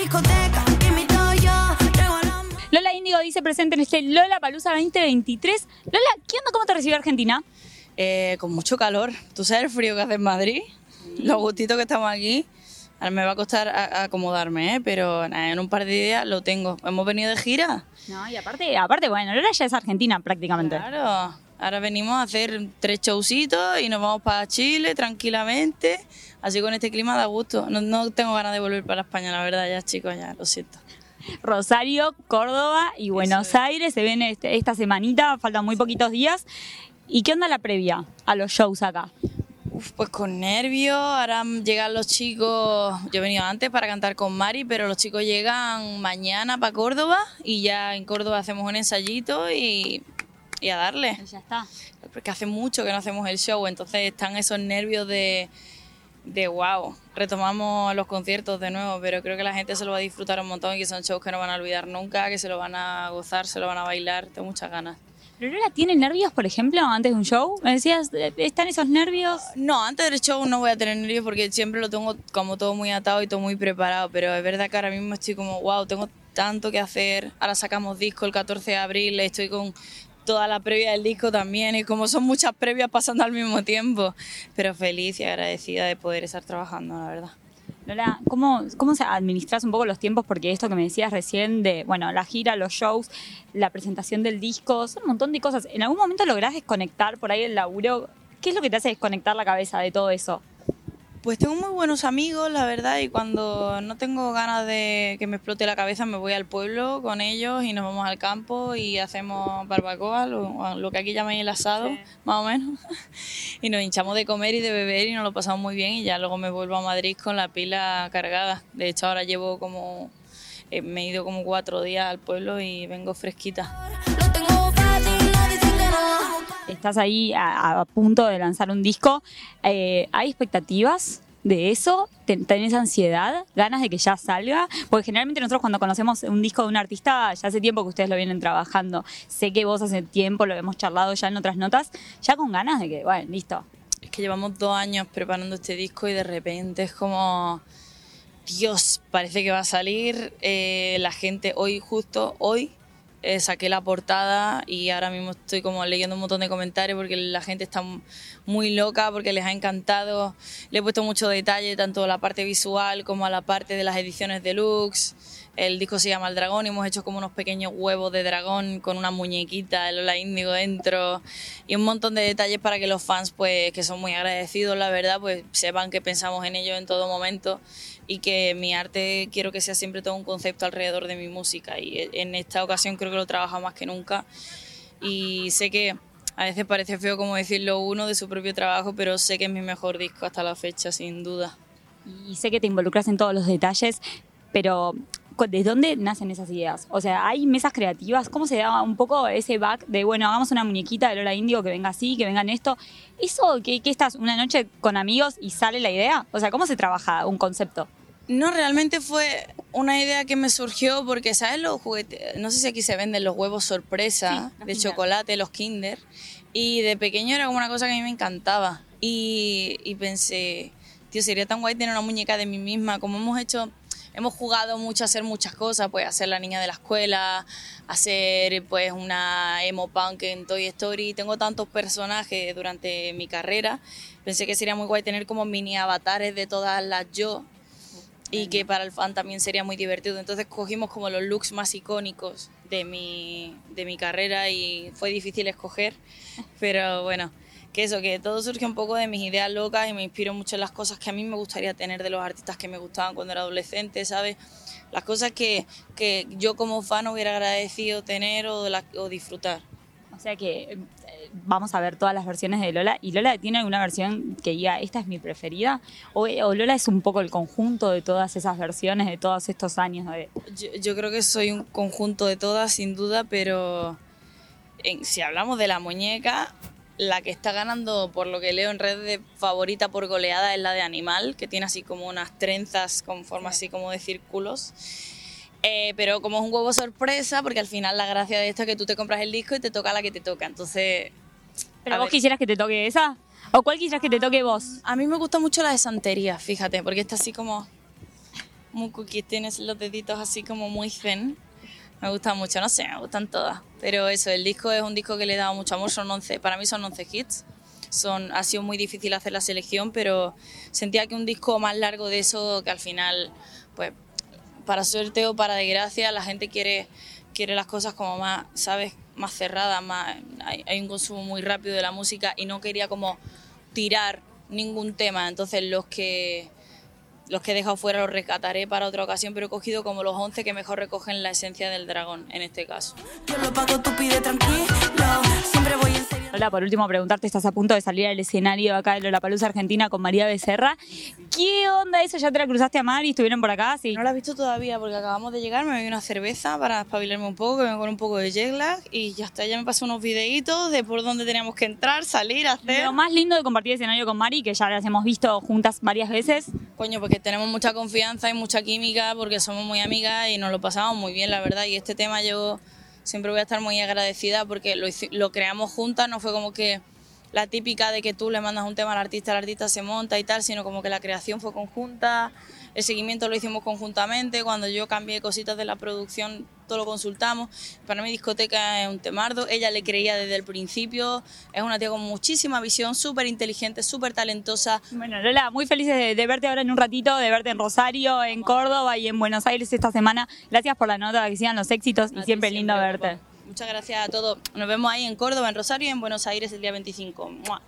discoteca, invito yo, Lola Índigo dice presente en este Lola Palusa 2023. Lola, ¿qué onda? ¿Cómo te recibe Argentina? Eh, con mucho calor. ¿Tú sabes el frío que hace en Madrid? Los gustitos que estamos aquí. Ahora me va a costar a- acomodarme, ¿eh? pero nada, en un par de días lo tengo. Hemos venido de gira. No, y aparte, aparte, bueno, Lola ya es argentina prácticamente. Claro. Ahora venimos a hacer tres showcitos y nos vamos para Chile tranquilamente. Así con este clima da gusto. No, no tengo ganas de volver para España, la verdad, ya chicos, ya lo siento. Rosario, Córdoba y Buenos Aires se ven este- esta semanita, faltan muy poquitos días. ¿Y qué onda la previa a los shows acá? Uf, pues con nervios, ahora llegan los chicos, yo he venido antes para cantar con Mari, pero los chicos llegan mañana para Córdoba y ya en Córdoba hacemos un ensayito y, y a darle. Ya está. Porque hace mucho que no hacemos el show, entonces están esos nervios de, de wow, retomamos los conciertos de nuevo, pero creo que la gente se lo va a disfrutar un montón y que son shows que no van a olvidar nunca, que se lo van a gozar, se lo van a bailar, tengo muchas ganas. ¿Pero Lola tiene nervios, por ejemplo, antes de un show? Me decías, eh, ¿están esos nervios? No, antes del show no voy a tener nervios porque siempre lo tengo como todo muy atado y todo muy preparado, pero es verdad que ahora mismo estoy como, wow, tengo tanto que hacer, ahora sacamos disco el 14 de abril, estoy con toda la previa del disco también y como son muchas previas pasando al mismo tiempo, pero feliz y agradecida de poder estar trabajando, la verdad. Lola, ¿cómo, ¿cómo administras un poco los tiempos? Porque esto que me decías recién de, bueno, la gira, los shows, la presentación del disco, son un montón de cosas. ¿En algún momento lográs desconectar por ahí el laburo? ¿Qué es lo que te hace desconectar la cabeza de todo eso? Pues tengo muy buenos amigos, la verdad, y cuando no tengo ganas de que me explote la cabeza me voy al pueblo con ellos y nos vamos al campo y hacemos barbacoa, lo, lo que aquí llamáis el asado, Sí. más o menos. Y nos hinchamos de comer y de beber y nos lo pasamos muy bien y ya luego me vuelvo a Madrid con la pila cargada. De hecho ahora llevo como, eh, me he ido como cuatro días al pueblo y vengo fresquita. Estás ahí a, punto de lanzar un disco. Eh, ¿Hay expectativas de eso? ¿Ten- ¿Tenés ansiedad? ¿Ganas de que ya salga? Porque generalmente nosotros cuando conocemos un disco de un artista, ya hace tiempo que ustedes lo vienen trabajando. Sé que vos hace tiempo lo hemos charlado ya en otras notas, ya con ganas de que, bueno, listo. Es que llevamos dos años preparando este disco y de repente es como, Dios, parece que va a salir. Eh, la gente hoy, justo hoy, eh, saqué la portada y ahora mismo estoy como leyendo un montón de comentarios porque la gente está muy loca, porque les ha encantado. Le he puesto mucho detalle, tanto a la parte visual como a la parte de las ediciones deluxe. El disco se llama El Dragón y hemos hecho como unos pequeños huevos de dragón con una muñequita, el Lola Índigo dentro y un montón de detalles para que los fans, pues que son muy agradecidos, la verdad, pues sepan que pensamos en ellos en todo momento y que mi arte quiero que sea siempre todo un concepto alrededor de mi música y en esta ocasión creo que lo trabaja más que nunca y sé que a veces parece feo como decirlo uno de su propio trabajo, pero sé que es mi mejor disco hasta la fecha, sin duda. Y sé que te involucras en todos los detalles, pero ¿de dónde nacen esas ideas? O sea, ¿hay mesas creativas? ¿Cómo se da un poco ese back de, bueno, hagamos una muñequita de Lola Índigo que venga así, que venga en esto? ¿Eso que, que estás una noche con amigos y sale la idea? O sea, ¿cómo se trabaja un concepto? No, realmente fue una idea que me surgió porque, ¿sabes? Los juguetes, no sé si aquí se venden los huevos sorpresa Sí, de Kinder. chocolate, los Kinder. Y de pequeño era como una cosa que a mí me encantaba. Y, y pensé, tío, sería tan guay tener una muñeca de mí misma. Como hemos hecho, hemos jugado mucho a hacer muchas cosas, pues hacer la niña de la escuela, hacer pues una emo punk en Toy Story. Tengo tantos personajes durante mi carrera. Pensé que sería muy guay tener como mini avatares de todas las yo y que para el fan también sería muy divertido. Entonces cogimos como los looks más icónicos de mi, de mi carrera y fue difícil escoger, pero bueno, que eso, que todo surge un poco de mis ideas locas y me inspiro mucho en las cosas que a mí me gustaría tener de los artistas que me gustaban cuando era adolescente, ¿sabes? Las cosas que, que yo como fan hubiera agradecido tener o, la- o disfrutar. O sea que eh, vamos a ver todas las versiones de Lola. ¿Y Lola tiene alguna versión que diga, esta es mi preferida? ¿O, o Lola es un poco el conjunto de todas esas versiones de todos estos años? De... Yo, yo creo que soy un conjunto de todas, sin duda, pero en- si hablamos de la muñeca, la que está ganando, por lo que leo en redes, de favorita por goleada es la de Animal, que tiene así como unas trenzas con forma así como de círculos. Eh, pero como es un huevo sorpresa, porque al final la gracia de esto es que tú te compras el disco y te toca la que te toca. Entonces, ¿Pero vos ver. quisieras que te toque esa? ¿O cuál quisieras que te toque vos? a mí me gusta mucho la de santería, fíjate, porque está así como... muy cookie, tienes los deditos así como muy zen. Me gusta mucho, no sé, me gustan todas. Pero eso, el disco es un disco que le he dado mucho amor, son 11, para mí son 11 hits. Son, ha sido muy difícil hacer la selección, pero sentía que un disco más largo de eso, que al final, pues, para suerte o para desgracia, la gente quiere, quiere las cosas como más, ¿sabes? Más cerradas, más, hay, hay un consumo muy rápido de la música y no quería como tirar ningún tema. Entonces los que los que he dejado fuera los rescataré para otra ocasión, pero he cogido como los 11 que mejor recogen la esencia del dragón en este caso. Yo lo pago, tú pide tranquilo. Siempre voy en serio. Hola, por último preguntarte, estás a punto de salir al escenario acá de Lollapalooza Argentina con María Becerra. ¿Qué onda eso? ¿Ya te la cruzaste a Mar y estuvieron por acá? Sí. No la he visto todavía porque acabamos de llegar, me bebí una cerveza para espabilarme un poco, que vengo con un poco de jet lag y ya está, ya me pasó unos videitos de por dónde teníamos que entrar, salir, hacer. Lo más lindo de compartir escenario con Mari, que ya las hemos visto juntas varias veces, Coño, porque tenemos mucha confianza y mucha química, porque somos muy amigas y nos lo pasamos muy bien, la verdad. Y este tema yo siempre voy a estar muy agradecida porque lo, lo creamos juntas, no fue como que la típica de que tú le mandas un tema al artista, el artista se monta y tal, sino como que la creación fue conjunta, el seguimiento lo hicimos conjuntamente, cuando yo cambié cositas de la producción, todo lo consultamos. Para mí discoteca es un temardo, ella le creía desde el principio, es una tía con muchísima visión, súper inteligente, súper talentosa, Bueno, Lola, muy felices de, de verte ahora en un ratito, de verte en Rosario, en Córdoba y en Buenos Aires esta semana. Gracias por la nota, que sigan los éxitos y A siempre lindo siempre, verte. Muchas gracias a todos. Nos vemos ahí en Córdoba, en Rosario y en Buenos Aires el día 25. ¡Mua!